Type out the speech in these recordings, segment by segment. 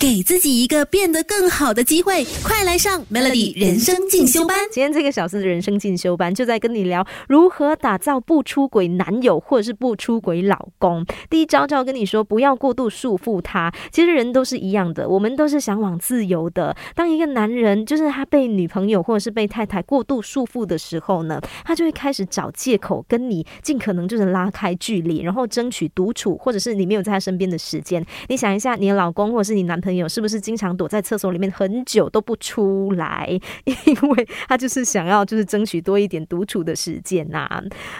给自己一个变得更好的机会，快来上 Melody 人生进修班。今天这个小时的人生进修班就在跟你聊如何打造不出轨男友或者是不出轨老公。第一招就要跟你说，不要过度束缚他。其实人都是一样的，我们都是向往自由的。当一个男人就是他被女朋友或者是被太太过度束缚的时候呢，他就会开始找借口跟你尽可能就是拉开距离，然后争取独处，或者是你没有在他身边的时间。你想一下，你的老公或者是你男朋友。朋友是不是经常躲在厕所里面很久都不出来？因为他就是想要就是争取多一点独处的时间呐。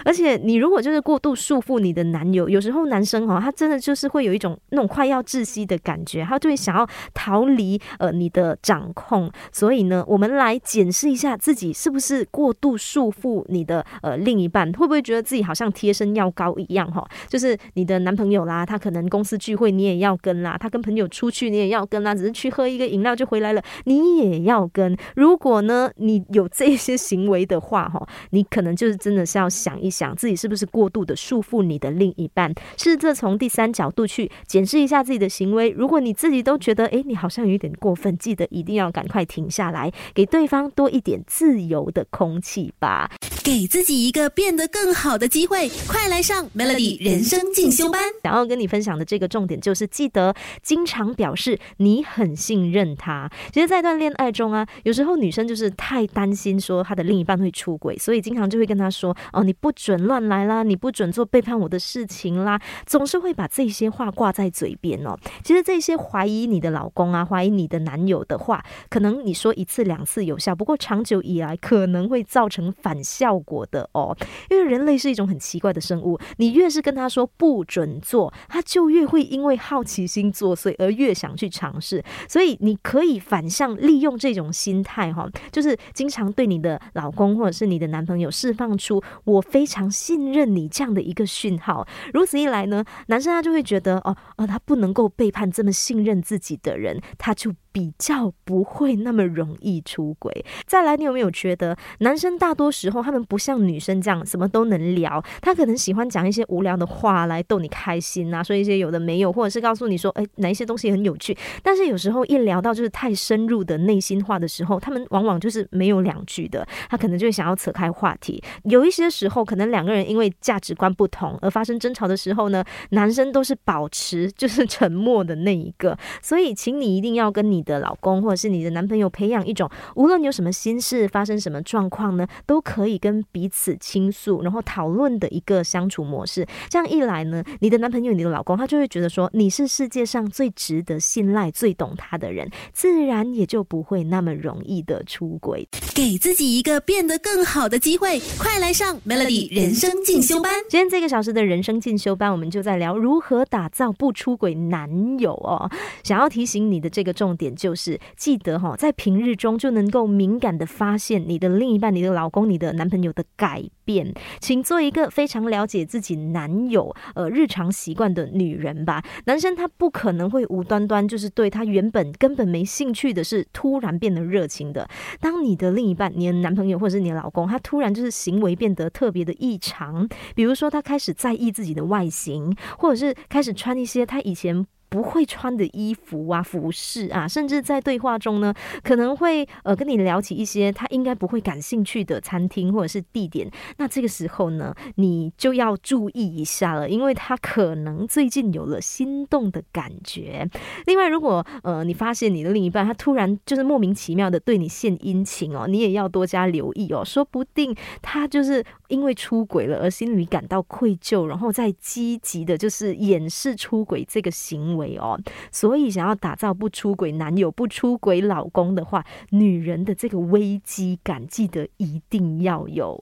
而且你如果就是过度束缚你的男友，有时候男生哦，他真的就是会有一种那种快要窒息的感觉，他就会想要逃离呃你的掌控。所以呢，我们来检视一下自己是不是过度束缚你的呃另一半，会不会觉得自己好像贴身药膏一样哈？就是你的男朋友啦，他可能公司聚会你也要跟啦，他跟朋友出去你也要。要跟啊，只是去喝一个饮料就回来了，你也要跟。如果呢，你有这些行为的话，哈，你可能就是真的是要想一想，自己是不是过度的束缚你的另一半。试着从第三角度去检视一下自己的行为。如果你自己都觉得，哎，你好像有一点过分，记得一定要赶快停下来，给对方多一点自由的空气吧。给自己一个变得更好的机会，快来上 Melody 人生进修班。想要跟你分享的这个重点就是，记得经常表示你很信任他。其实，在一段恋爱中啊，有时候女生就是太担心说她的另一半会出轨，所以经常就会跟他说：“哦，你不准乱来啦，你不准做背叛我的事情啦。”总是会把这些话挂在嘴边哦。其实，这些怀疑你的老公啊，怀疑你的男友的话，可能你说一次两次有效，不过长久以来可能会造成反效。果的哦，因为人类是一种很奇怪的生物，你越是跟他说不准做，他就越会因为好奇心作祟而越想去尝试。所以你可以反向利用这种心态哈，就是经常对你的老公或者是你的男朋友释放出我非常信任你这样的一个讯号。如此一来呢，男生他就会觉得哦哦，他不能够背叛这么信任自己的人，他就。比较不会那么容易出轨。再来，你有没有觉得男生大多时候他们不像女生这样什么都能聊？他可能喜欢讲一些无聊的话来逗你开心啊，说一些有的没有，或者是告诉你说，哎，哪一些东西很有趣。但是有时候一聊到就是太深入的内心话的时候，他们往往就是没有两句的，他可能就会想要扯开话题。有一些时候，可能两个人因为价值观不同而发生争吵的时候呢，男生都是保持就是沉默的那一个。所以，请你一定要跟你。你的老公或者是你的男朋友培养一种，无论你有什么心事发生什么状况呢，都可以跟彼此倾诉，然后讨论的一个相处模式。这样一来呢，你的男朋友、你的老公他就会觉得说你是世界上最值得信赖、最懂他的人，自然也就不会那么容易的出轨。给自己一个变得更好的机会，快来上 Melody 人生进修班。今天这个小时的人生进修班，我们就在聊如何打造不出轨男友哦。想要提醒你的这个重点。就是记得哈，在平日中就能够敏感的发现你的另一半、你的老公、你的男朋友的改变，请做一个非常了解自己男友呃日常习惯的女人吧。男生他不可能会无端端就是对他原本根本没兴趣的事突然变得热情的。当你的另一半、你的男朋友或者是你的老公，他突然就是行为变得特别的异常，比如说他开始在意自己的外形，或者是开始穿一些他以前。不会穿的衣服啊、服饰啊，甚至在对话中呢，可能会呃跟你聊起一些他应该不会感兴趣的餐厅或者是地点。那这个时候呢，你就要注意一下了，因为他可能最近有了心动的感觉。另外，如果呃你发现你的另一半他突然就是莫名其妙的对你献殷勤哦，你也要多加留意哦，说不定他就是因为出轨了而心里感到愧疚，然后再积极的就是掩饰出轨这个行为。哦，所以想要打造不出轨男友、不出轨老公的话，女人的这个危机感，记得一定要有。